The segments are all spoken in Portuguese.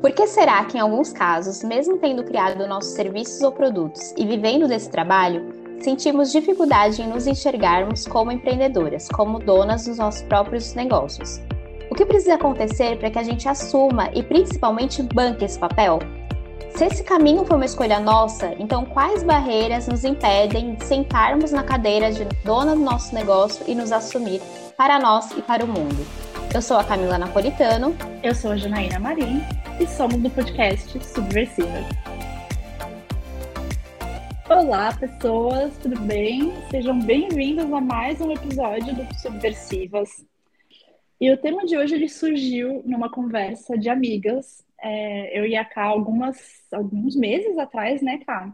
Por que será que, em alguns casos, mesmo tendo criado nossos serviços ou produtos e vivendo desse trabalho, sentimos dificuldade em nos enxergarmos como empreendedoras, como donas dos nossos próprios negócios? O que precisa acontecer para que a gente assuma e principalmente banque esse papel? Se esse caminho foi uma escolha nossa, então quais barreiras nos impedem de sentarmos na cadeira de dona do nosso negócio e nos assumir para nós e para o mundo? Eu sou a Camila Napolitano. Eu sou a Janaína Marim e somos do podcast Subversivas. Olá, pessoas, tudo bem? Sejam bem-vindos a mais um episódio do Subversivas. E o tema de hoje ele surgiu numa conversa de amigas é, eu e a Ká algumas, alguns meses atrás, né, Ká?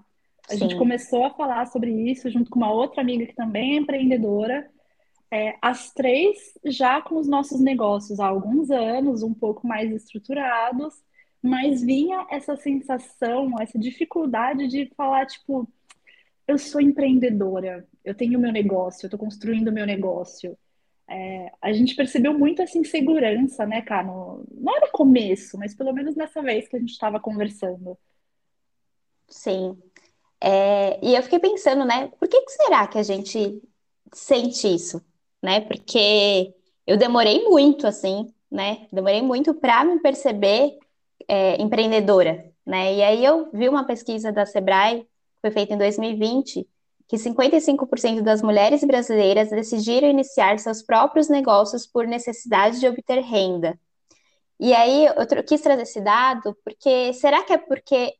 A Sim. gente começou a falar sobre isso junto com uma outra amiga que também é empreendedora. É, as três já com os nossos negócios há alguns anos, um pouco mais estruturados, mas vinha essa sensação, essa dificuldade de falar, tipo, eu sou empreendedora, eu tenho meu negócio, eu estou construindo meu negócio é, a gente percebeu muito essa insegurança, né, cara? No, não era no começo, mas pelo menos nessa vez que a gente estava conversando. Sim. É, e eu fiquei pensando, né, por que, que será que a gente sente isso, né? Porque eu demorei muito, assim, né? Demorei muito para me perceber é, empreendedora, né? E aí eu vi uma pesquisa da Sebrae, que foi feita em 2020, que 55% das mulheres brasileiras decidiram iniciar seus próprios negócios por necessidade de obter renda. E aí eu quis trazer esse dado porque será que é porque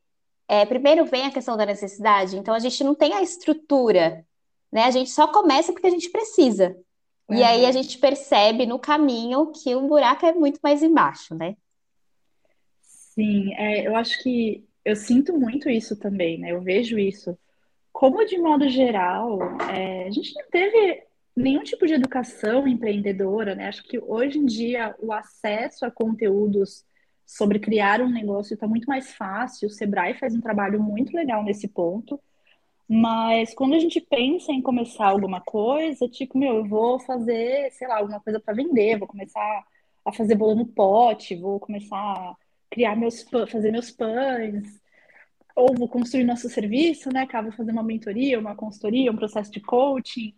é, primeiro vem a questão da necessidade, então a gente não tem a estrutura, né? A gente só começa porque a gente precisa. Uhum. E aí a uhum. gente percebe no caminho que o buraco é muito mais embaixo, né? Sim, é, eu acho que eu sinto muito isso também, né? Eu vejo isso como de modo geral, é, a gente não teve nenhum tipo de educação empreendedora, né? Acho que hoje em dia o acesso a conteúdos sobre criar um negócio está muito mais fácil. O Sebrae faz um trabalho muito legal nesse ponto. Mas quando a gente pensa em começar alguma coisa, tipo, meu, eu vou fazer, sei lá, alguma coisa para vender, vou começar a fazer bolo no pote, vou começar criar meus fazer meus pães, ou vou construir nosso serviço, né? Vou fazer uma mentoria, uma consultoria, um processo de coaching.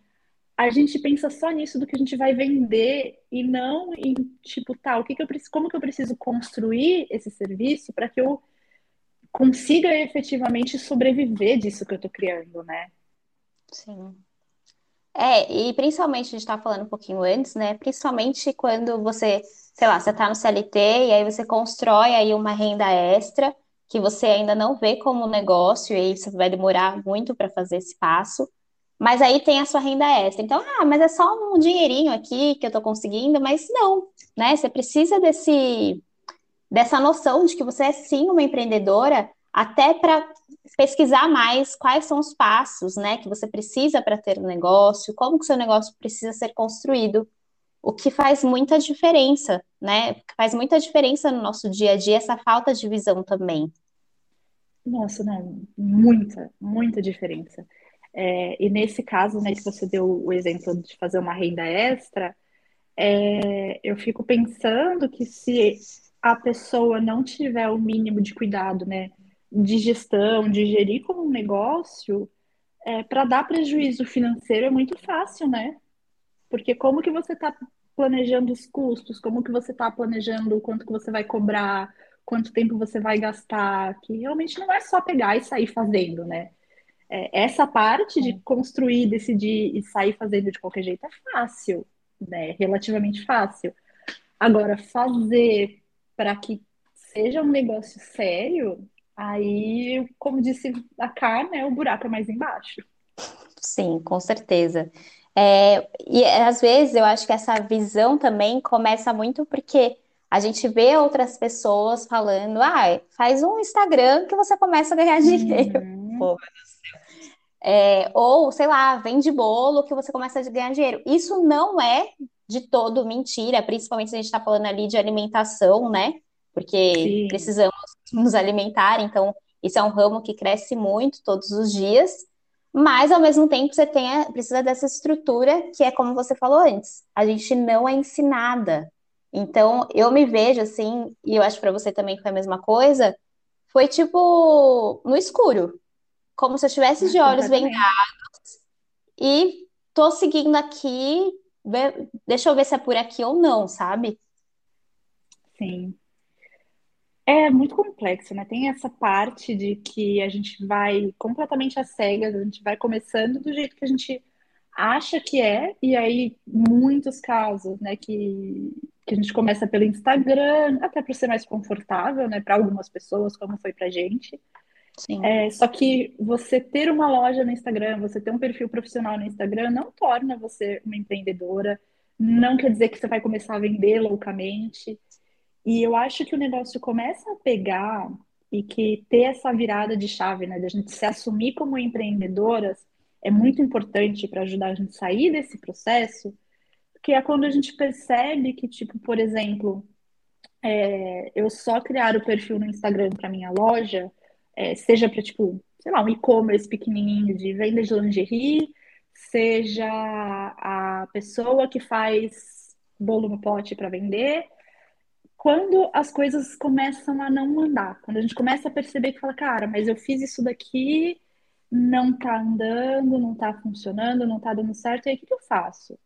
A gente pensa só nisso do que a gente vai vender e não em tipo, tá, o que, que eu preciso, como que eu preciso construir esse serviço para que eu consiga efetivamente sobreviver disso que eu estou criando, né? Sim. É, e principalmente a gente estava falando um pouquinho antes, né? Principalmente quando você, sei lá, você está no CLT e aí você constrói aí uma renda extra que você ainda não vê como negócio, e aí você vai demorar muito para fazer esse passo. Mas aí tem a sua renda extra. Então, ah, mas é só um dinheirinho aqui que eu estou conseguindo, mas não, né? Você precisa desse dessa noção de que você é sim uma empreendedora, até para pesquisar mais quais são os passos, né, que você precisa para ter um negócio, como que seu negócio precisa ser construído o que faz muita diferença, né? Faz muita diferença no nosso dia a dia essa falta de visão também. Nossa, não, muita, muita diferença. É, e nesse caso, né, que você deu o exemplo de fazer uma renda extra, é, eu fico pensando que se a pessoa não tiver o mínimo de cuidado, né, de gestão, de gerir como um negócio, é, para dar prejuízo financeiro é muito fácil, né? Porque como que você está planejando os custos, como que você está planejando o quanto que você vai cobrar, quanto tempo você vai gastar, que realmente não é só pegar e sair fazendo, né? É, essa parte de construir, decidir e sair fazendo de qualquer jeito é fácil, né? Relativamente fácil. Agora, fazer para que seja um negócio sério, aí, como disse a Car, né, o buraco é mais embaixo. Sim, com certeza. É, e às vezes eu acho que essa visão também começa muito porque a gente vê outras pessoas falando, ah, faz um Instagram que você começa a ganhar dinheiro. Uhum. É, ou, sei lá, vende bolo que você começa a ganhar dinheiro. Isso não é de todo mentira, principalmente se a gente está falando ali de alimentação, né? Porque Sim. precisamos nos alimentar, então isso é um ramo que cresce muito todos os dias. Mas, ao mesmo tempo, você tem, precisa dessa estrutura que é como você falou antes. A gente não é ensinada, Então, eu me vejo assim, e eu acho para você também que foi a mesma coisa, foi tipo no escuro, como se eu estivesse de olhos vendados e tô seguindo aqui, deixa eu ver se é por aqui ou não, sabe? Sim. É muito complexo, né? Tem essa parte de que a gente vai completamente às cegas, a gente vai começando do jeito que a gente acha que é, e aí muitos casos, né, que, que a gente começa pelo Instagram, até para ser mais confortável, né, para algumas pessoas, como foi pra gente. Sim, É, só que você ter uma loja no Instagram, você ter um perfil profissional no Instagram, não torna você uma empreendedora, não quer dizer que você vai começar a vender loucamente. E eu acho que o negócio começa a pegar e que ter essa virada de chave, né, da gente se assumir como empreendedoras, é muito importante para ajudar a gente a sair desse processo, que é quando a gente percebe que, tipo, por exemplo, é, eu só criar o perfil no Instagram para minha loja, é, seja para, tipo, sei lá, um e-commerce pequenininho de venda de lingerie, seja a pessoa que faz bolo no pote para vender, quando as coisas começam a não andar, quando a gente começa a perceber que fala, cara, mas eu fiz isso daqui, não tá andando, não tá funcionando, não tá dando certo, e aí o que eu faço?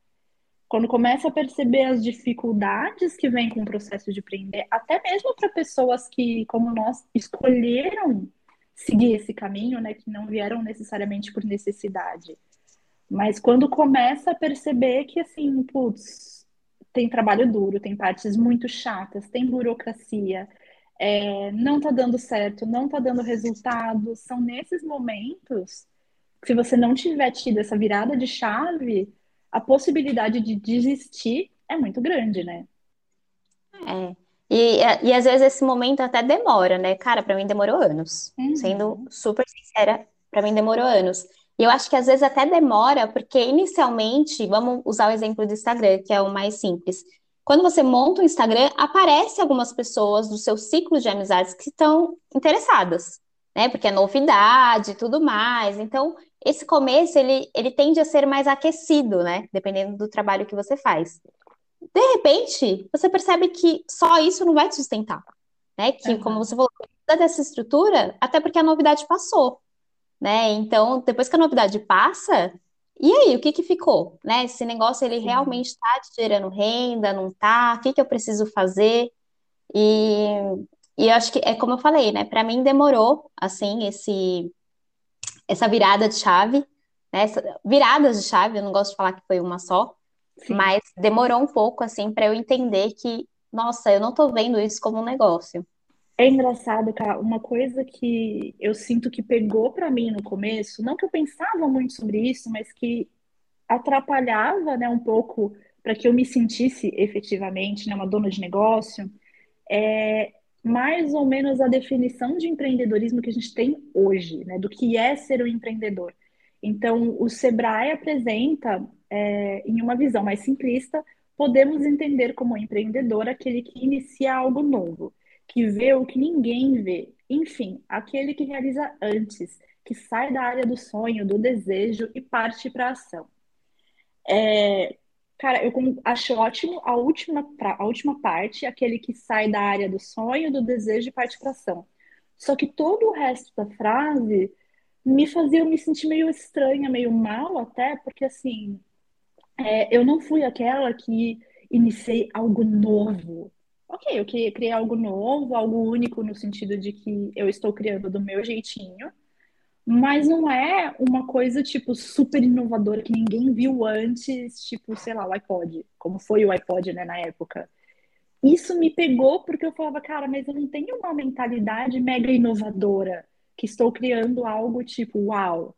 Quando começa a perceber as dificuldades que vêm com o processo de empreender, até mesmo para pessoas que, como nós, escolheram seguir esse caminho, né, que não vieram necessariamente por necessidade. Mas quando começa a perceber que, assim, putz, tem trabalho duro, tem partes muito chatas, tem burocracia, é, não tá dando certo, não tá dando resultado, são nesses momentos que, se você não tiver tido essa virada de chave, a possibilidade de desistir é muito grande, né? é. E, e às vezes esse momento até demora, né? Cara, pra mim demorou anos. Sendo Uhum. super sincera, pra mim demorou anos. E eu acho que às vezes até demora, porque inicialmente, vamos usar o exemplo do Instagram, que é o mais simples. Quando você monta o Instagram, aparece algumas pessoas do seu ciclo de amizades que estão interessadas, né? Porque é novidade e tudo mais. Então, esse começo, ele, ele tende a ser mais aquecido, né? Dependendo do trabalho que você faz. De repente, você percebe que só isso não vai te sustentar, né? Que, como Aham. você falou, precisa dessa estrutura, até porque a novidade passou, né? Então, depois que a novidade passa, e aí, o que que ficou, né? Esse negócio, ele Sim. realmente está te gerando renda, não tá? O que que eu preciso fazer? E, e eu acho que, é como eu falei, né? Para mim demorou, assim, esse, essa virada de chave, né? Essa, viradas de chave, eu não gosto de falar que foi uma só, Sim. mas demorou um pouco, assim, para eu entender que, nossa, eu não tô vendo isso como um negócio. É engraçado, cara, uma coisa que eu sinto que pegou pra mim no começo, não que eu pensava muito sobre isso, mas que atrapalhava, né, um pouco para que eu me sentisse efetivamente, né, uma dona de negócio, é mais ou menos a definição de empreendedorismo que a gente tem hoje, né, do que é ser um empreendedor. Então, o Sebrae apresenta, é, em uma visão mais simplista, podemos entender como empreendedor aquele que inicia algo novo, que vê o que ninguém vê, enfim, aquele que realiza antes, que sai da área do sonho, do desejo e parte para a ação. É, cara, eu acho ótimo a última, a última parte, aquele que sai da área do sonho, do desejo e parte para ação. Só que todo o resto da frase me fazia me sentir meio estranha, meio mal até, porque assim, é, eu não fui aquela que iniciei algo novo. Ok, eu cri- criei algo novo, algo único no sentido de que eu estou criando do meu jeitinho, mas não é uma coisa, tipo, super inovadora que ninguém viu antes, tipo, sei lá, o iPod, como foi o iPod, né, na época. Isso me pegou porque eu falava, cara, mas eu não tenho uma mentalidade mega inovadora, que estou criando algo tipo, uau.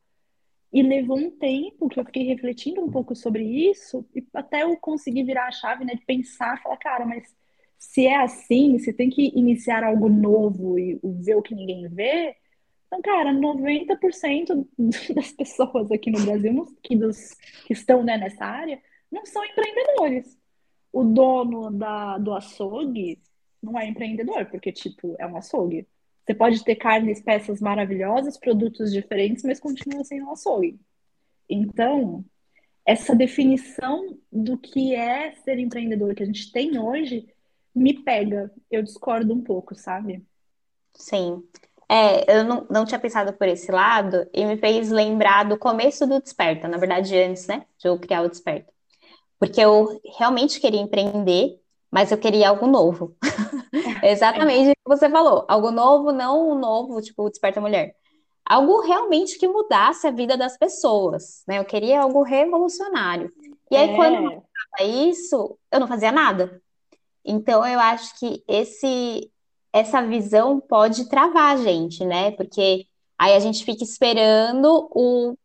E levou um tempo que eu fiquei refletindo um pouco sobre isso, e até eu conseguir virar a chave, né, de pensar, falar, cara, mas se é assim, se tem que iniciar algo novo e ver o que ninguém vê, então, cara, 90% das pessoas aqui no Brasil que, dos, que estão, né, nessa área não são empreendedores. O dono da, do açougue não é empreendedor, porque, tipo, é um açougue. Você pode ter carnes, peças maravilhosas, produtos diferentes, mas continua sendo um açougue. Então, essa definição do que é ser empreendedor que a gente tem hoje me pega. Eu discordo um pouco, sabe? Sim. É, eu não, não tinha pensado por esse lado e me fez lembrar do começo do Desperta, na verdade, antes, né, de eu criar o Desperta. Porque eu realmente queria empreender, mas eu queria algo novo. Exatamente o que você falou. Algo novo, não o novo, tipo, o Desperta Mulher. Algo realmente que mudasse a vida das pessoas, né? Eu queria algo revolucionário. E aí, É, quando eu isso, eu não fazia nada. Então, eu acho que esse, essa visão pode travar a gente, né? Porque aí a gente fica esperando o,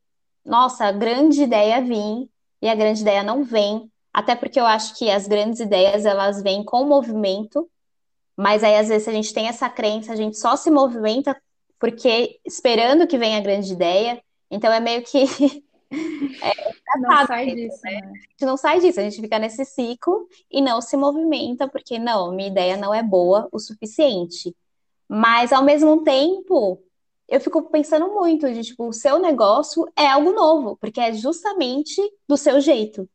nossa, a grande ideia vir e a grande ideia não vem. Até porque eu acho que as grandes ideias, elas vêm com movimento, mas aí às vezes a gente tem essa crença, a gente só se movimenta porque esperando que venha a grande ideia. Então é meio que não engraçado sai isso, disso, né? né? A gente não sai disso, a gente fica nesse ciclo e não se movimenta porque não, minha ideia não é boa o suficiente. Mas ao mesmo tempo, eu fico pensando muito de tipo, o seu negócio é algo novo, porque é justamente do seu jeito,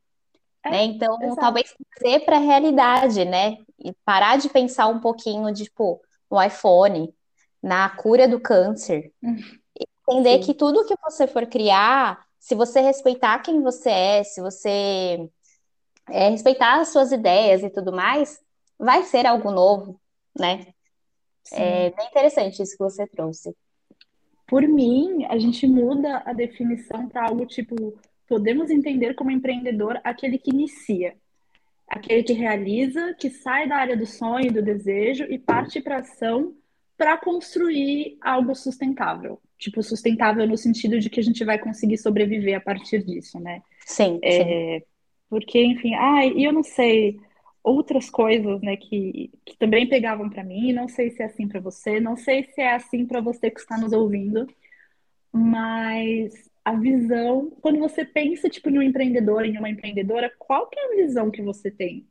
né? É, Então, exato. talvez trazer para a realidade, né? E parar de pensar um pouquinho de, tipo, no iPhone, na cura do câncer. Entender que Sim. tudo que você for criar, se você respeitar quem você é, se você é, respeitar as suas ideias e tudo mais, vai ser algo novo, né? É Sim. bem interessante isso que você trouxe. Por mim, a gente muda a definição para algo tipo, podemos entender como empreendedor aquele que inicia, aquele que realiza, que sai da área do sonho, do desejo e parte para ação para construir algo sustentável. Tipo, sustentável no sentido de que a gente vai conseguir sobreviver a partir disso, né? Sim, sim, Porque, enfim, ai, e eu não sei outras coisas, né, que, que também pegavam para mim, não sei se é assim para você, não sei se é assim para você que está nos ouvindo, mas a visão, quando você pensa, tipo, em um empreendedor, em uma empreendedora, qual que é a visão que você tem?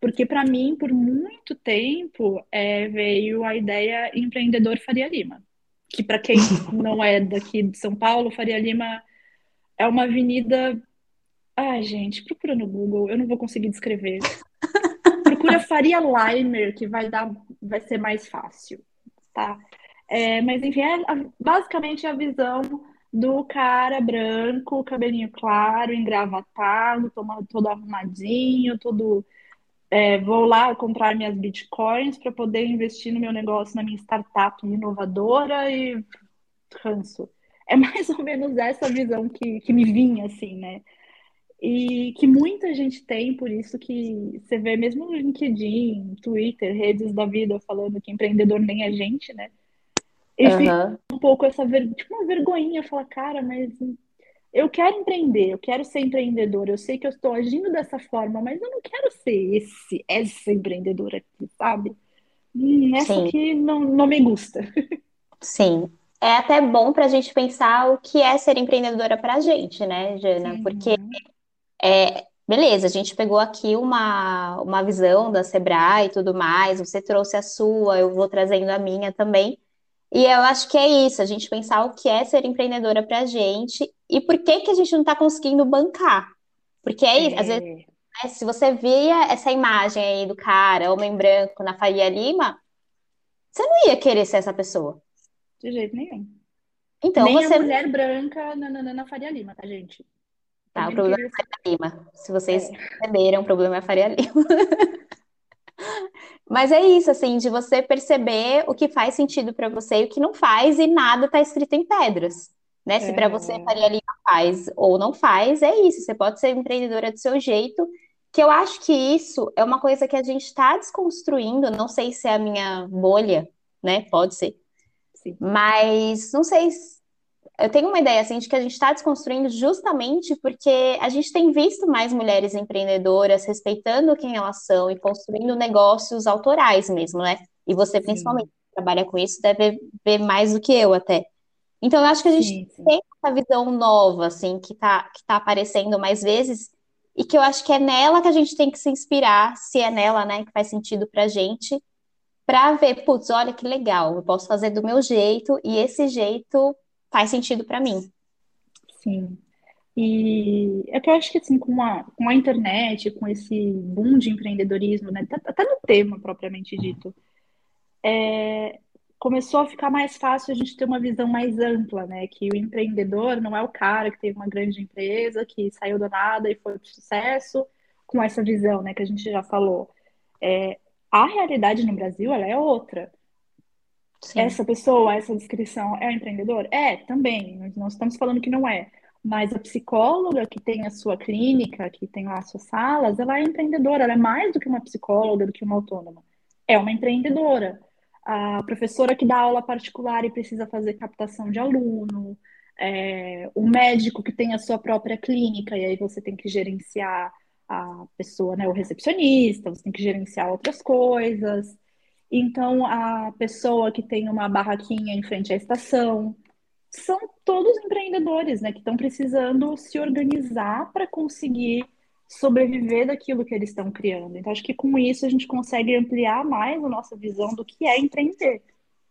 Porque para mim, por muito tempo, é, veio a ideia empreendedor Faria Lima, que para quem não é daqui de São Paulo, Faria Lima é uma avenida. Ai, gente, procura no Google, eu não vou conseguir descrever. Procura Faria Limer, que vai dar, vai ser mais fácil, tá? É, mas enfim, é basicamente a visão do cara branco, cabelinho claro, engravatado, todo arrumadinho, todo. É, vou lá comprar minhas bitcoins para poder investir no meu negócio, na minha startup inovadora e ranço. É mais ou menos essa visão que, que me vinha, assim, né? E que muita gente tem, por isso que você vê mesmo no LinkedIn, Twitter, redes da vida falando que empreendedor nem é gente, né? E fica aham, um pouco essa ver... tipo uma vergonhinha, falar, cara, mas eu quero empreender, eu quero ser empreendedor, eu sei que eu estou agindo dessa forma, mas eu não quero ser esse, essa empreendedora aqui, sabe? Hum, essa sim, aqui não, não me gusta. sim. É até bom para a gente pensar o que é ser empreendedora para a gente, né, Jana? Porque Uhum. É, beleza, a gente pegou aqui uma, uma visão da Sebrae e tudo mais, você trouxe a sua, eu vou trazendo a minha também. E eu acho que é isso, a gente pensar o que é ser empreendedora pra gente e por que que a gente não tá conseguindo bancar. Porque é isso, às vezes, É, né, se você via essa imagem aí do cara, homem branco na Faria Lima, você não ia querer ser essa pessoa. de jeito nenhum. Então Nem a você, mulher branca na, na, na Faria Lima, tá, gente? tá, o Também não problema é a Faria Lima. Se vocês É, perceberam, o problema é a Faria Lima. Mas é isso, assim, de você perceber o que faz sentido para você e o que não faz, e nada está escrito em pedras, né? Se para você aham, Faria Lima faz ou não faz, é isso. Você pode ser empreendedora do seu jeito, que eu acho que isso é uma coisa que a gente está desconstruindo. Não sei se é a minha bolha, né? Pode ser, sim, mas não sei. se- Eu tenho uma ideia assim de que a gente está desconstruindo justamente porque a gente tem visto mais mulheres empreendedoras respeitando quem elas são e construindo negócios autorais mesmo, né? E você, principalmente, sim, que trabalha com isso, deve ver mais do que eu até. Então, eu acho que a gente sim, sim, tem essa visão nova, assim, que tá, que tá aparecendo mais vezes, e que eu acho que é nela que a gente tem que se inspirar, se é nela, né, que faz sentido pra gente, pra ver, putz, olha que legal, eu posso fazer do meu jeito, e esse jeito faz sentido pra mim. sim. E é que eu acho que assim, com a, com a internet, com esse boom de empreendedorismo, né, até no tema propriamente dito, é, começou a ficar mais fácil a gente ter uma visão mais ampla, né? Que o empreendedor não é o cara que teve uma grande empresa, que saiu do nada e foi para sucesso, com essa visão, né, que a gente já falou. É, a realidade no Brasil, ela é outra. Sim. Essa pessoa, essa descrição é um empreendedor? É, também. Nós estamos falando que não é. Mas a psicóloga que tem a sua clínica, que tem lá as suas salas, ela é empreendedora, ela é mais do que uma psicóloga, do que uma autônoma. É uma empreendedora a professora que dá aula particular e precisa fazer captação de aluno, é, o médico que tem a sua própria clínica e aí você tem que gerenciar a pessoa, né, o recepcionista, você tem que gerenciar outras coisas. Então, a pessoa que tem uma barraquinha em frente à estação, são todos empreendedores, né, que estão precisando se organizar para conseguir sobreviver daquilo que eles estão criando. Então, acho que com isso a gente consegue ampliar mais a nossa visão do que é empreender,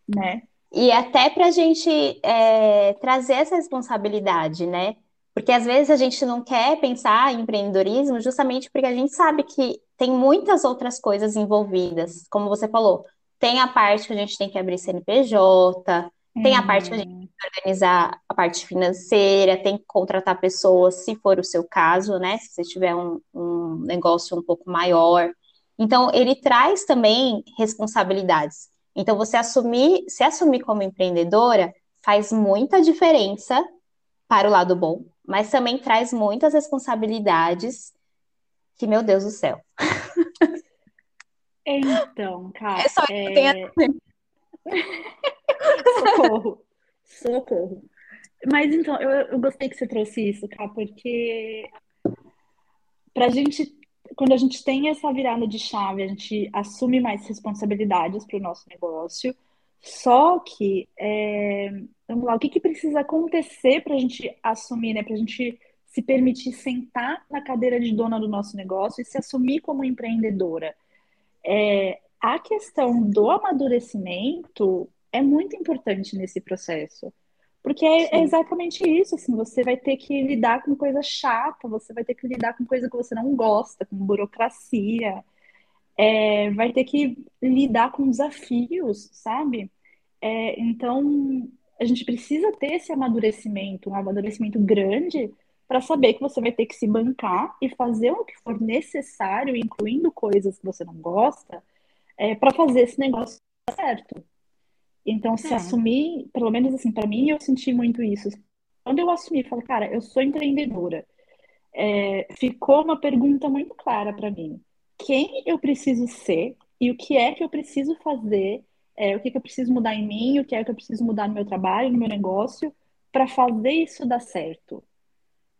né? E até para a gente é, trazer essa responsabilidade, né? Porque às vezes a gente não quer pensar em empreendedorismo justamente porque a gente sabe que tem muitas outras coisas envolvidas. Como você falou, tem a parte que a gente tem que abrir CNPJ, tem a parte que a gente tem que organizar a parte financeira, tem que contratar pessoas, se for o seu caso, né? Se você tiver um, um negócio um pouco maior. Então, ele traz também responsabilidades. Então, você assumir, se assumir como empreendedora faz muita diferença para o lado bom, mas também traz muitas responsabilidades que, meu Deus do céu. Então, cara. É só que é... eu tenho a Socorro. Socorro. Mas então, eu, eu gostei que você trouxe isso, tá? Porque pra gente, quando a gente tem essa virada de chave, a gente assume mais responsabilidades para o nosso negócio. Só que, é, vamos lá, o que, que precisa acontecer para a gente assumir, né? Para a gente se permitir sentar na cadeira de dona do nosso negócio e se assumir como empreendedora. É, a questão do amadurecimento é muito importante nesse processo. Porque é, é, exatamente isso, assim, você vai ter que lidar com coisa chata, você vai ter que lidar com coisa que você não gosta, com burocracia, é, vai ter que lidar com desafios, sabe? É, então, a gente precisa ter esse amadurecimento, um amadurecimento grande, para saber que você vai ter que se bancar e fazer o que for necessário, incluindo coisas que você não gosta, é, para fazer esse negócio certo. Então, se é. assumir, pelo menos assim, para mim, eu senti muito isso. Quando eu assumi, falei, cara, eu sou empreendedora. É, ficou uma pergunta muito clara para mim. Quem eu preciso ser e o que é que eu preciso fazer, é, o que, que eu preciso mudar em mim, o que é que eu preciso mudar no meu trabalho, no meu negócio, para fazer isso dar certo.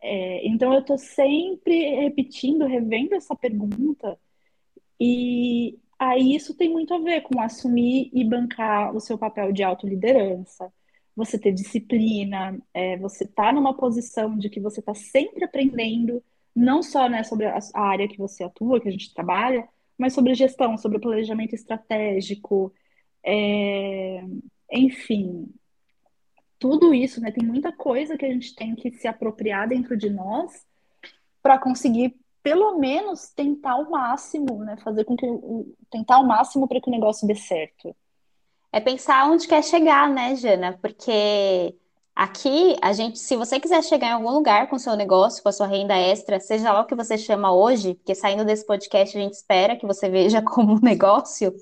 É, então, eu estou sempre repetindo, revendo essa pergunta e Aí isso tem muito a ver com assumir e bancar o seu papel de autoliderança, você ter disciplina, é, você tá numa posição de que você está sempre aprendendo, não só né, sobre a, a área que você atua, que a gente trabalha, mas sobre gestão, sobre planejamento estratégico, é, enfim, tudo isso, né? Tem muita coisa que a gente tem que se apropriar dentro de nós para conseguir pelo menos tentar o máximo, né? Fazer com que tentar o máximo para que o negócio dê certo. É pensar onde quer chegar, né, Jana? Porque aqui a gente, se você quiser chegar em algum lugar com o seu negócio, com a sua renda extra, seja lá o que você chama hoje, porque saindo desse podcast a gente espera que você veja como um negócio,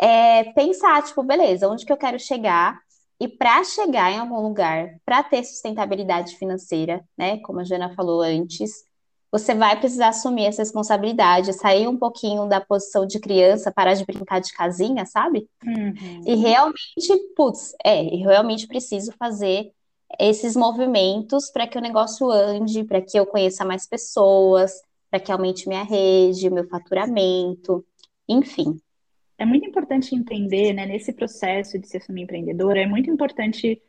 é pensar, tipo, beleza, onde que eu quero chegar? E para chegar em algum lugar, para ter sustentabilidade financeira, né, como a Jana falou antes, você vai precisar assumir essa responsabilidade, sair um pouquinho da posição de criança, parar de brincar de casinha, sabe? Uhum. E realmente, putz, é, eu realmente preciso fazer esses movimentos para que o negócio ande, para que eu conheça mais pessoas, para que aumente minha rede, meu faturamento, enfim. É muito importante entender, né, nesse processo de ser assumir empreendedora, é muito importante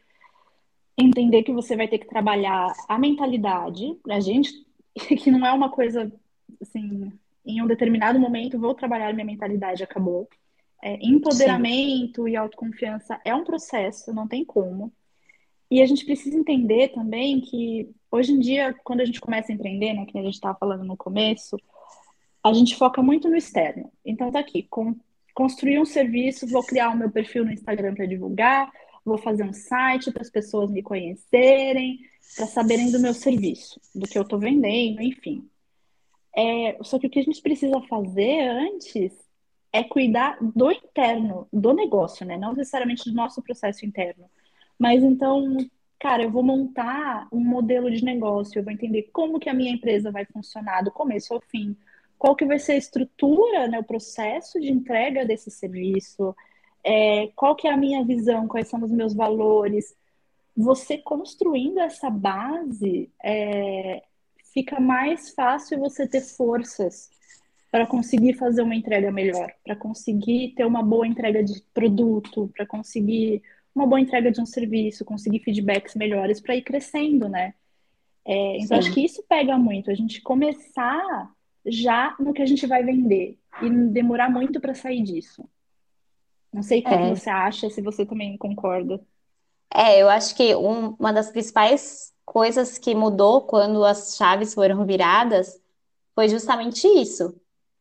entender que você vai ter que trabalhar a mentalidade. A gente que não é uma coisa assim, em um determinado momento vou trabalhar minha mentalidade, acabou. É, empoderamento Sim. e autoconfiança é um processo, não tem como. e a gente precisa entender também que hoje em dia, quando a gente começa a empreender, né, que a gente estava falando no começo, a gente foca muito no externo. Então tá aqui, com, construir um serviço, vou criar o meu perfil no Instagram para divulgar, vou fazer um site para as pessoas me conhecerem, para saberem do meu serviço, do que eu estou vendendo, enfim. É, só que o que a gente precisa fazer antes é cuidar do interno, do negócio, né? Não necessariamente do nosso processo interno. Mas então, cara, eu vou montar um modelo de negócio, eu vou entender como que a minha empresa vai funcionar do começo ao fim, qual que vai ser a estrutura, né, o processo de entrega desse serviço, é, qual que é a minha visão, quais são os meus valores. Você construindo essa base, é, fica mais fácil você ter forças para conseguir fazer uma entrega melhor, para conseguir ter uma boa entrega de produto, para conseguir uma boa entrega de um serviço, conseguir feedbacks melhores para ir crescendo, né? É, então, Sim. acho que isso pega muito, a gente começar já no que a gente vai vender e demorar muito para sair disso. Não sei o que é. você acha, se você também concorda. É, eu acho que um, uma das principais coisas que mudou quando as chaves foram viradas foi justamente isso.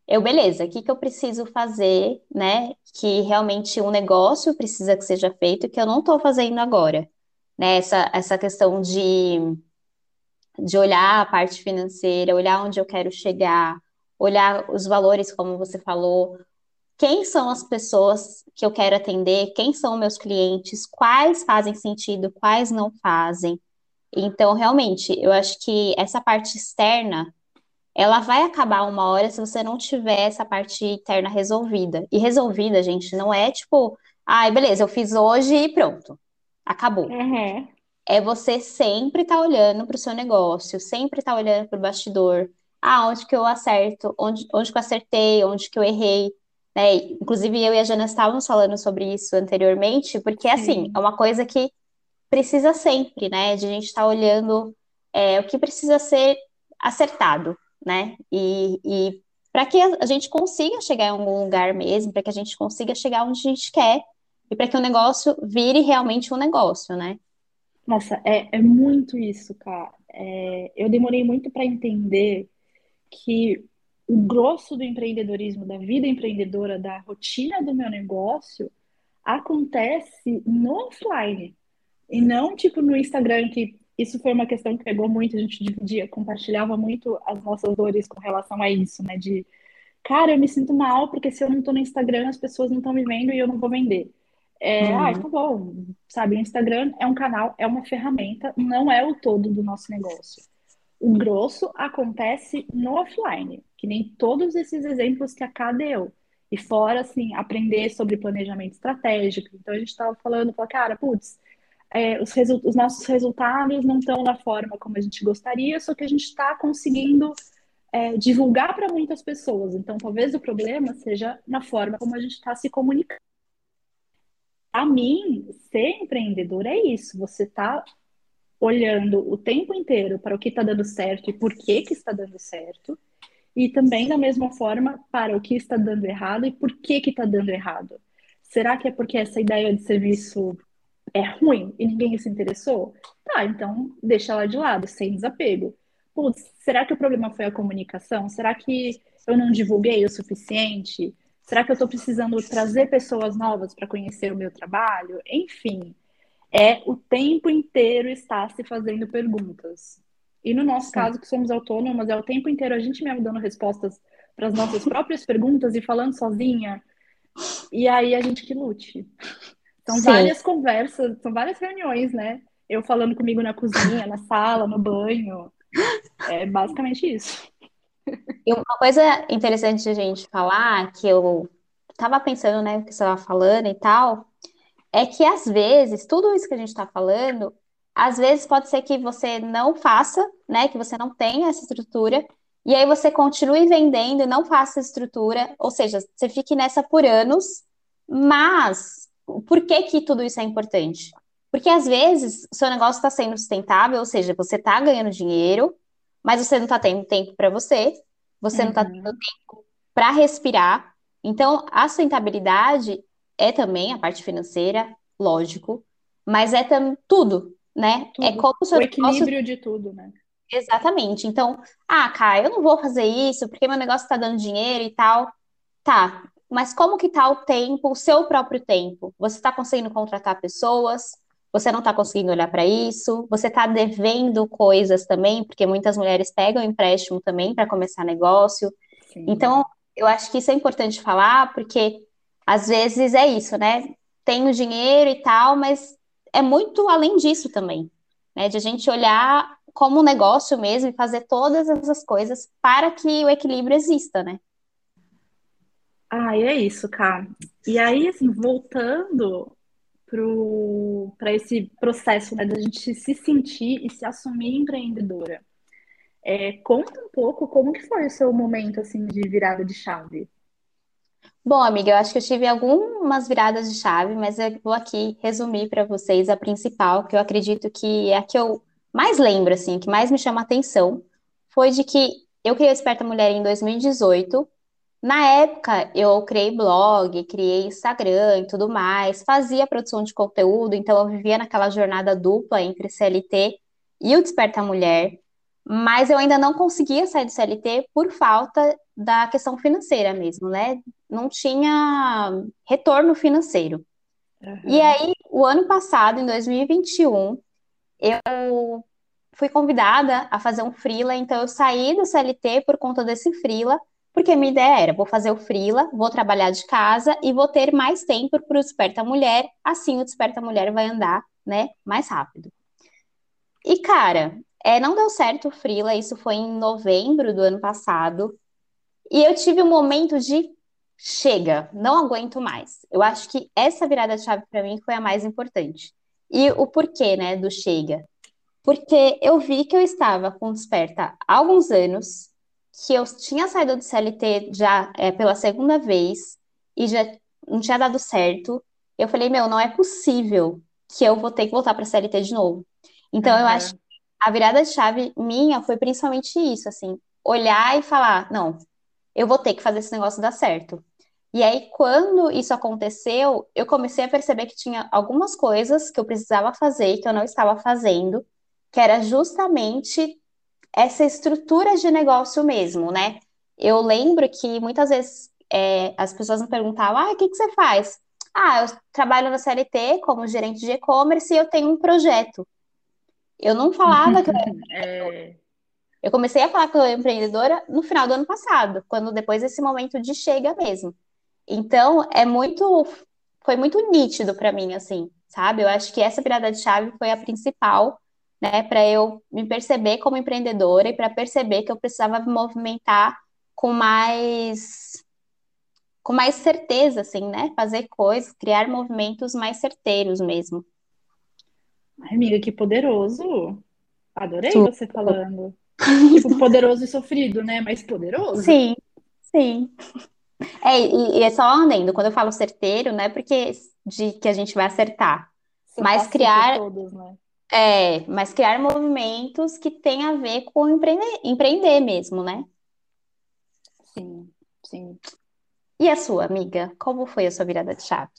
Eu, beleza, o que que eu preciso fazer, né? Que realmente um negócio precisa que seja feito que eu não estou fazendo agora. Né? Essa, essa questão de, de olhar a parte financeira, olhar onde eu quero chegar, olhar os valores, como você falou, quem são as pessoas que eu quero atender, quem são meus clientes, quais fazem sentido, quais não fazem. Então, realmente, eu acho que essa parte externa, ela vai acabar uma hora se você não tiver essa parte interna resolvida. E resolvida, gente, não é tipo, ai, ah, beleza, eu fiz hoje e pronto, acabou. Uhum. É você sempre estar tá olhando para o seu negócio, sempre estar tá olhando para o bastidor. Ah, onde que eu acerto, onde, onde que eu acertei, onde que eu errei. Né? Inclusive, eu e a Jana estávamos falando sobre isso anteriormente, porque, assim, é uma coisa que precisa sempre, né? De a gente estar tá olhando é, o que precisa ser acertado, né? E, e para que a gente consiga chegar em algum lugar mesmo, para que a gente consiga chegar onde a gente quer e para que o negócio vire realmente um negócio, né? Nossa, é, é muito isso, cara. É, eu demorei muito para entender que o grosso do empreendedorismo, da vida empreendedora, da rotina do meu negócio, acontece no offline. E não tipo no Instagram, que isso foi uma questão que pegou muito, a gente dividia, compartilhava muito as nossas dores com relação a isso, né? De, cara, eu me sinto mal porque se eu não tô no Instagram, as pessoas não estão me vendo e eu não vou vender. É, uhum. ah, tá bom, sabe? O Instagram é um canal, é uma ferramenta, não é o todo do nosso negócio. O grosso acontece no offline, que nem todos esses exemplos que a K deu. E fora, assim, aprender sobre planejamento estratégico. Então, a gente estava falando, falou, cara, putz, é, os, os, nossos resultados não estão da forma como a gente gostaria, só que a gente está conseguindo é, divulgar para muitas pessoas. Então, talvez o problema seja na forma como a gente está se comunicando. A mim, ser empreendedor é isso. Você está olhando o tempo inteiro para o que está dando certo e por que, que está dando certo, e também da mesma forma para o que está dando errado e por que que está dando errado. Será que é porque essa ideia de serviço é ruim e ninguém se interessou? Tá, então deixa ela de lado, sem desapego. Putz, será que o problema foi a comunicação? Será que eu não divulguei o suficiente? Será que eu estou precisando trazer pessoas novas para conhecer o meu trabalho? Enfim, é o tempo inteiro estar se fazendo perguntas. E no nosso Sim. caso, que somos autônomas, é o tempo inteiro a gente mesmo dando respostas para as nossas próprias perguntas e falando sozinha. E aí a gente que lute. São Sim. várias conversas, são várias reuniões, né? Eu falando comigo na cozinha, na sala, no banho. É basicamente isso. E uma coisa interessante de a gente falar, que eu estava pensando, né, o que você estava falando e tal, é que às vezes, tudo isso que a gente está falando, às vezes pode ser que você não faça, né? Que você não tenha essa estrutura, e aí você continue vendendo não faça estrutura, ou seja, você fique nessa por anos, mas por que que tudo isso é importante? Porque às vezes seu negócio está sendo sustentável, ou seja, você está ganhando dinheiro, mas você não está tendo tempo para você, você tá uhum. não está tendo tempo para respirar. Então, a sustentabilidade é também a parte financeira, lógico, mas é tudo, né? É Tudo. como se O equilíbrio de tudo, né? Exatamente. Então, ah, Kai, eu não vou fazer isso porque meu negócio tá dando dinheiro e tal. Tá, mas como que tá o tempo, o seu próprio tempo? Você está conseguindo contratar pessoas? Você não está conseguindo olhar para isso? Você está devendo coisas também, porque muitas mulheres pegam empréstimo também para começar negócio. Sim. Então, eu acho que isso é importante falar, porque às vezes é isso, né? Tenho dinheiro e tal, mas é muito além disso também, né? De a gente olhar como um negócio mesmo e fazer todas essas coisas para que o equilíbrio exista, né? Ah, é isso, cara. E aí, assim, voltando para esse processo, né, da gente se sentir e se assumir empreendedora. É, conta um pouco como que foi o seu momento, assim, de virada de chave. Bom, amiga, eu acho que eu tive algumas viradas de chave, mas eu vou aqui resumir para vocês a principal, que eu acredito que é a que eu mais lembro, assim, que mais me chama a atenção, foi de que eu criei o Esperta Mulher em 2018. Na época, eu criei blog, criei Instagram e tudo mais, fazia produção de conteúdo, então eu vivia naquela jornada dupla entre CLT e o Desperta Mulher, mas eu ainda não conseguia sair do CLT por falta da questão financeira mesmo, né? Não tinha retorno financeiro. E Aham. aí, o ano passado, em 2021, eu fui convidada a fazer um freela, então eu saí do CLT por conta desse freela, porque minha ideia era, vou fazer o freela, vou trabalhar de casa e vou ter mais tempo para o Desperta Mulher, assim o Desperta Mulher vai andar, né, mais rápido. E cara, é, não deu certo o freela, isso foi em novembro do ano passado, e eu tive um momento de chega, não aguento mais. Eu acho que essa virada chave para mim foi a mais importante. E o porquê, né, do chega? Porque eu vi que eu estava com Desperta há alguns anos, que eu tinha saído do CLT já é, pela segunda vez e já não tinha dado certo. Eu falei, meu, não é possível que eu vou ter que voltar para CLT de novo. Então eu acho que a virada de chave minha foi principalmente isso, assim, olhar e falar, não, eu vou ter que fazer esse negócio dar certo. E aí, quando isso aconteceu, eu comecei a perceber que tinha algumas coisas que eu precisava fazer e que eu não estava fazendo, que era justamente essa estrutura de negócio mesmo, né? Eu lembro que muitas vezes é, as pessoas me perguntavam: ah, o que que você faz? Ah, eu trabalho na CLT como gerente de e-commerce e eu tenho um projeto. Eu não falava que eu É, eu comecei a falar que eu era empreendedora no final do ano passado, quando depois desse momento de chega mesmo. Então, é muito, foi muito nítido para mim, assim, sabe? Eu acho que essa virada de chave foi a principal, né, para eu me perceber como empreendedora e para perceber que eu precisava me movimentar com mais, com mais certeza, assim, né? Fazer coisas, criar movimentos mais certeiros mesmo. ai, amiga, que poderoso. Adorei Tu- você falando. Tipo, poderoso e sofrido, né? Mas poderoso. Sim, sim. É, e, e é só adendo, quando eu falo certeiro, não é porque de que a gente vai acertar, Você mas por criar todos, né? É, mas criar movimentos que têm a ver com empreender, empreender mesmo, né? Sim, sim. E a sua, amiga? Como foi a sua virada de chave?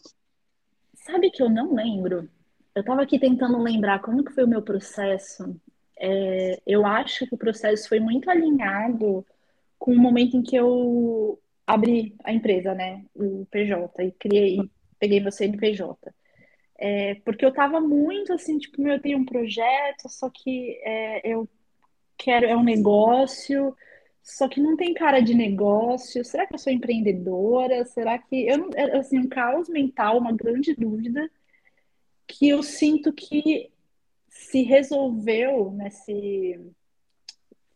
Sabe que eu não lembro? Eu tava aqui tentando lembrar como que foi o meu processo. É, eu acho que o processo foi muito alinhado com o momento em que eu abri a empresa, né? O PJ, e criei, peguei meu CNPJ. É, porque eu tava muito assim, tipo, meu, eu tenho um projeto, só que é, eu quero, é um negócio, só que não tem cara de negócio. Será que eu sou empreendedora? Será que eu é, assim, um caos mental, uma grande dúvida que eu sinto que se resolveu, né, se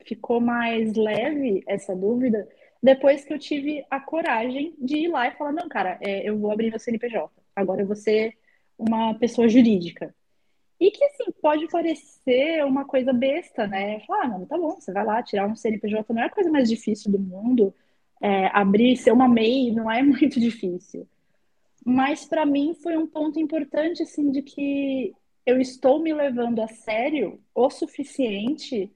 ficou mais leve essa dúvida depois que eu tive a coragem de ir lá e falar, não, cara, é, eu vou abrir meu CNPJ. Agora eu vou ser uma pessoa jurídica. E que, assim, pode parecer uma coisa besta, né? Falar, ah, não, tá bom, você vai lá tirar um CNPJ, não é a coisa mais difícil do mundo. É, abrir, ser uma MEI não é muito difícil. Mas para mim foi um ponto importante, assim, de que eu estou me levando a sério o suficiente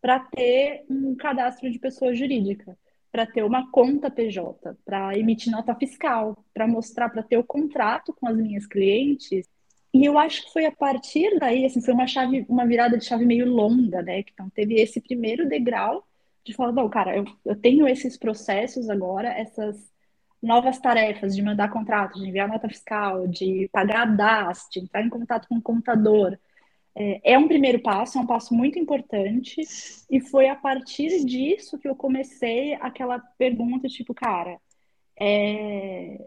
para ter um cadastro de pessoa jurídica, para ter uma conta PJ, para emitir nota fiscal, para mostrar, para ter o contrato com as minhas clientes e eu acho que foi a partir daí, assim, foi uma chave, uma virada de chave meio longa, né? Então teve esse primeiro degrau de falar, não, cara, eu, eu tenho esses processos agora, essas novas tarefas de mandar contrato, de enviar nota fiscal, de pagar DAS, de entrar em contato com o contador. É, é um primeiro passo, é um passo muito importante, e foi a partir disso que eu comecei aquela pergunta, tipo, cara, é,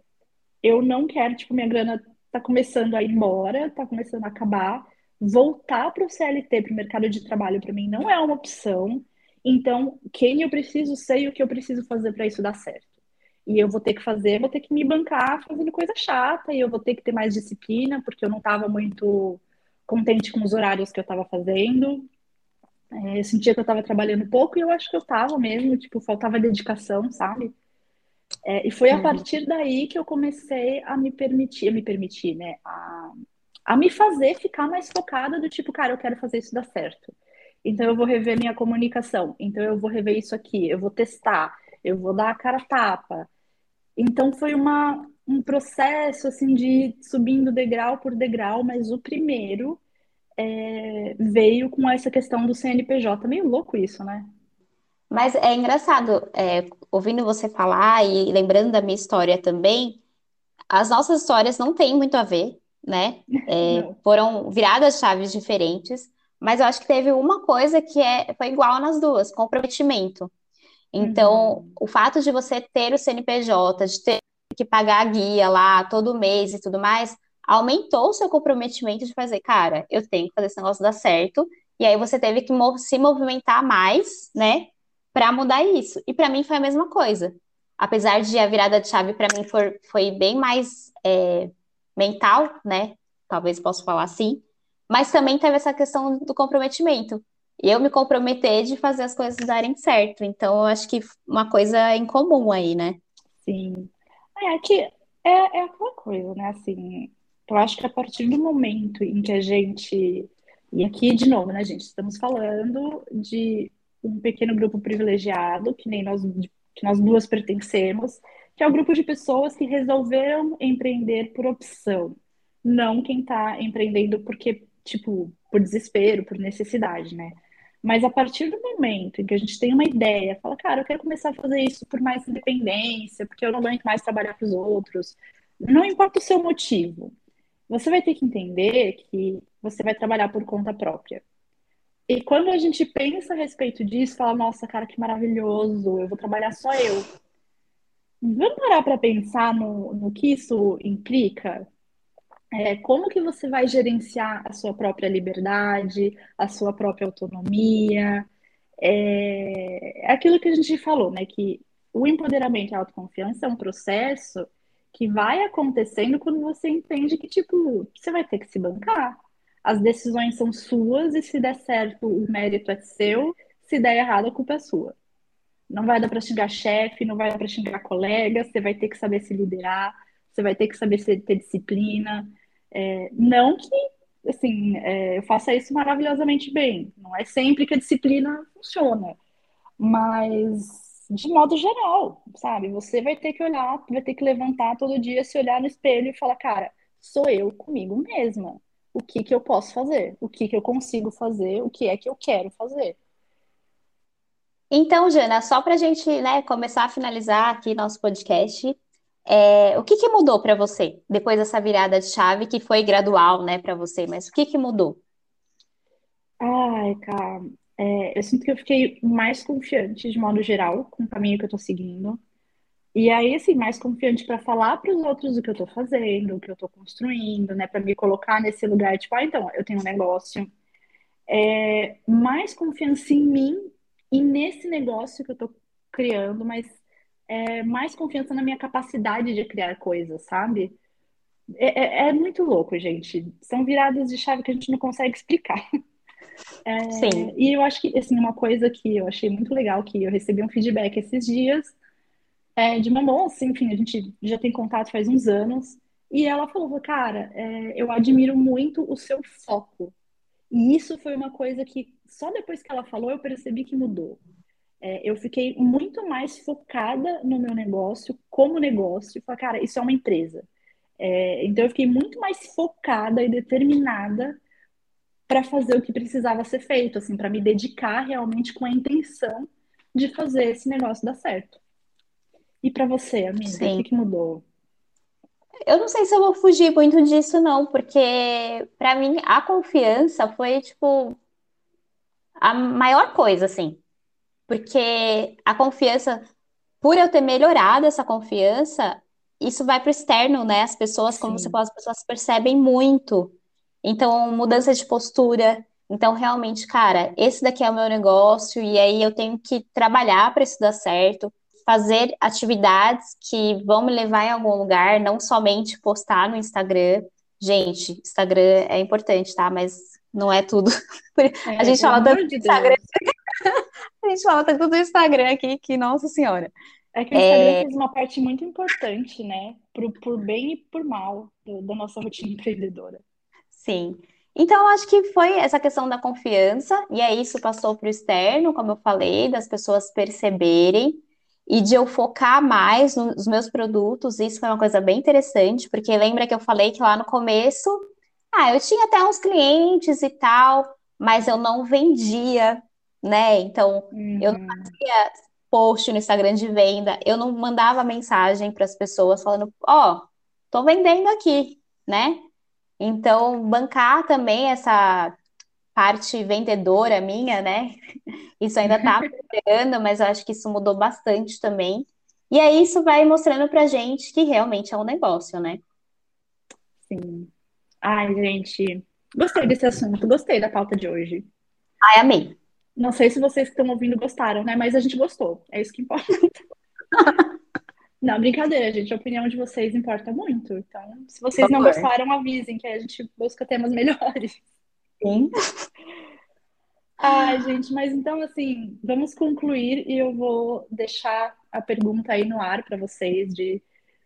eu não quero, tipo, minha grana tá começando a ir embora, tá começando a acabar. Voltar para o CLT, para o mercado de trabalho, para mim não é uma opção. Então, quem eu preciso ser e o que eu preciso fazer para isso dar certo. E eu vou ter que fazer, vou ter que me bancar fazendo coisa chata, e eu vou ter que ter mais disciplina, porque eu não estava muito contente com os horários que eu estava fazendo. É, eu sentia que eu estava trabalhando pouco e eu acho que eu estava mesmo, tipo, faltava dedicação, sabe? É, e foi a uhum. partir daí que eu comecei a me permitir, a me permitir, né? A, a me fazer ficar mais focada do tipo, cara, eu quero fazer isso dar certo. Então eu vou rever minha comunicação. Então eu vou rever isso aqui, eu vou testar, eu vou dar a cara tapa. Então foi uma, um processo assim de subindo degrau por degrau, mas o primeiro é, veio com essa questão do CNPJ. Meio louco isso, né? Mas é engraçado, é, ouvindo você falar e lembrando da minha história também, as nossas histórias não têm muito a ver, né? É, foram viradas chaves diferentes, mas eu acho que teve uma coisa que é, foi igual nas duas, comprometimento. Então, uhum. o fato de você ter o CNPJ, de ter que pagar a guia lá todo mês e tudo mais, aumentou o seu comprometimento de fazer, cara, eu tenho que fazer esse negócio dar certo. E aí você teve que se movimentar mais, né? para mudar isso. E para mim foi a mesma coisa. Apesar de a virada de chave para mim for, foi bem mais é, mental, né? Talvez possa falar assim. Mas também teve essa questão do comprometimento. Eu me comprometer de fazer as coisas darem certo. Então, eu acho que uma coisa em comum aí, né? Sim. É que é, é aquela coisa, né? Assim, eu acho que a partir do momento em que a gente. E aqui, de novo, né, gente? Estamos falando de um pequeno grupo privilegiado, que nem nós, que nós duas pertencemos, que é o grupo de pessoas que resolveram empreender por opção, não quem está empreendendo porque, tipo, por desespero, por necessidade, né? Mas a partir do momento em que a gente tem uma ideia, fala, cara, eu quero começar a fazer isso por mais independência, porque eu não aguento mais trabalhar para os outros, não importa o seu motivo, você vai ter que entender que você vai trabalhar por conta própria. E quando a gente pensa a respeito disso, fala, nossa, cara, que maravilhoso, eu vou trabalhar só eu. Vamos parar para pensar no, no que isso implica? É, como que você vai gerenciar a sua própria liberdade, a sua própria autonomia? É, é aquilo que a gente falou, né? Que o empoderamento e a autoconfiança é um processo que vai acontecendo quando você entende que, tipo, você vai ter que se bancar as decisões são suas e se der certo, o mérito é seu, se der errado, a culpa é sua. Não vai dar para xingar chefe, não vai dar para xingar colega, você vai ter que saber se liderar, você vai ter que saber ter disciplina. É, não que, assim, é, eu faça isso maravilhosamente bem. Não é sempre que a disciplina funciona. Mas, de modo geral, sabe? Você vai ter que olhar, vai ter que levantar todo dia, se olhar no espelho e falar, cara, sou eu comigo mesma o que, que eu posso fazer, o que, que eu consigo fazer, o que é que eu quero fazer. Então, Jana, só para a gente né, começar a finalizar aqui nosso podcast, é, o que, que mudou para você depois dessa virada de chave que foi gradual, né, para você? Mas o que, que mudou? Ai, cara, é, eu sinto que eu fiquei mais confiante de modo geral com o caminho que eu estou seguindo. E aí, assim, mais confiante para falar para os outros o que eu estou fazendo, o que eu estou construindo, né? Para me colocar nesse lugar, tipo, ah, então, eu tenho um negócio. É, mais confiança em mim e nesse negócio que eu estou criando, mas é, mais confiança na minha capacidade de criar coisas, sabe? É, é, é muito louco, gente. São viradas de chave que a gente não consegue explicar. É, Sim. E eu acho que, assim, uma coisa que eu achei muito legal, que eu recebi um feedback esses dias, é, de uma moça, enfim, a gente já tem contato faz uns anos, e ela falou, cara, é, eu admiro muito o seu foco. E isso foi uma coisa que só depois que ela falou eu percebi que mudou. É, eu fiquei muito mais focada no meu negócio, como negócio, e falei, cara, isso é uma empresa. É, então eu fiquei muito mais focada e determinada para fazer o que precisava ser feito, assim, para me dedicar realmente com a intenção de fazer esse negócio dar certo. E para você, amiga, Sim. o que, que mudou? Eu não sei se eu vou fugir muito disso, não, porque para mim a confiança foi tipo a maior coisa, assim. Porque a confiança, por eu ter melhorado essa confiança, isso vai para o externo, né? As pessoas, como Sim. você falou, as pessoas percebem muito. Então, mudança de postura. Então, realmente, cara, esse daqui é o meu negócio, e aí eu tenho que trabalhar para isso dar certo, fazer atividades que vão me levar em algum lugar, não somente postar no Instagram. Gente, Instagram é importante, tá? Mas não é tudo. É, a gente fala tanto do Instagram. a gente fala tanto do Instagram aqui que, nossa senhora. É que o Instagram é... fez uma parte muito importante, né? Por, por bem e por mal do, da nossa rotina empreendedora. Sim. Então, acho que foi essa questão da confiança, e aí isso passou para o externo, como eu falei, das pessoas perceberem e de eu focar mais nos meus produtos. Isso foi uma coisa bem interessante, porque lembra que eu falei que lá no começo, ah, eu tinha até uns clientes e tal, mas eu não vendia, né? Então, uhum. eu não uhum. fazia post no Instagram de venda, eu não mandava mensagem para as pessoas falando, ó, oh, tô vendendo aqui, né? Então, bancar também essa parte vendedora minha, né? Isso ainda está pegando, mas eu acho que isso mudou bastante também. E aí isso vai mostrando pra gente que realmente é um negócio, né? Sim. Ai, gente, gostei desse assunto, gostei da pauta de hoje. Ai, amei. Não sei se vocês que estão ouvindo gostaram, né? Mas a gente gostou. É isso que importa. Não, brincadeira, gente. A opinião de vocês importa muito. Então, se vocês não gostaram, avisem que a gente busca temas melhores. Sim. Ai, gente, mas então, assim, vamos concluir e eu vou deixar a pergunta aí no ar para vocês de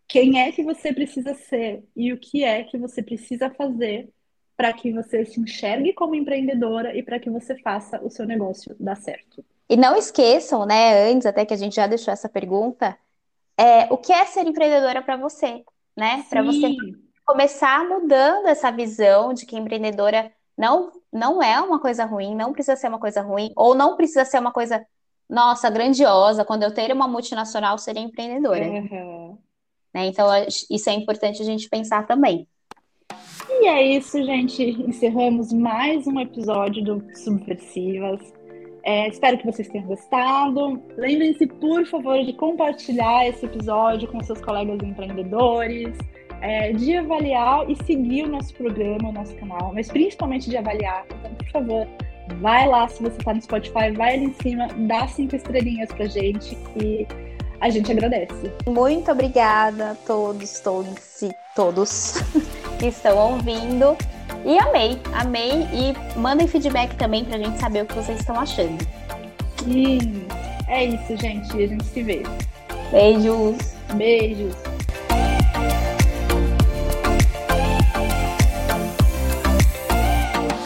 quem é que você precisa ser e o que é que você precisa fazer para que você se enxergue como empreendedora e para que você faça o seu negócio dar certo. E não esqueçam, né, antes até que a gente já deixou essa pergunta, é, o que é ser empreendedora para você, né? Para você começar mudando essa visão de que empreendedora não, não é uma coisa ruim, não precisa ser uma coisa ruim, ou não precisa ser uma coisa, nossa, grandiosa, quando eu ter uma multinacional, seria empreendedora. Uhum. Né? Então, isso é importante a gente pensar também. E é isso, gente. Encerramos mais um episódio do Subversivas. É, espero que vocês tenham gostado. Lembrem-se, por favor, de compartilhar esse episódio com seus colegas empreendedores, é, de avaliar e seguir o nosso programa, o nosso canal, mas principalmente de avaliar. Então, por favor, vai lá se você está no Spotify, vai ali em cima, dá cinco estrelinhas pra gente e a gente agradece. Muito obrigada a todos, todos e todos que estão ouvindo. E amei, amei. E mandem feedback também pra gente saber o que vocês estão achando. Sim, é isso, gente. A gente se vê. Beijos. Beijos.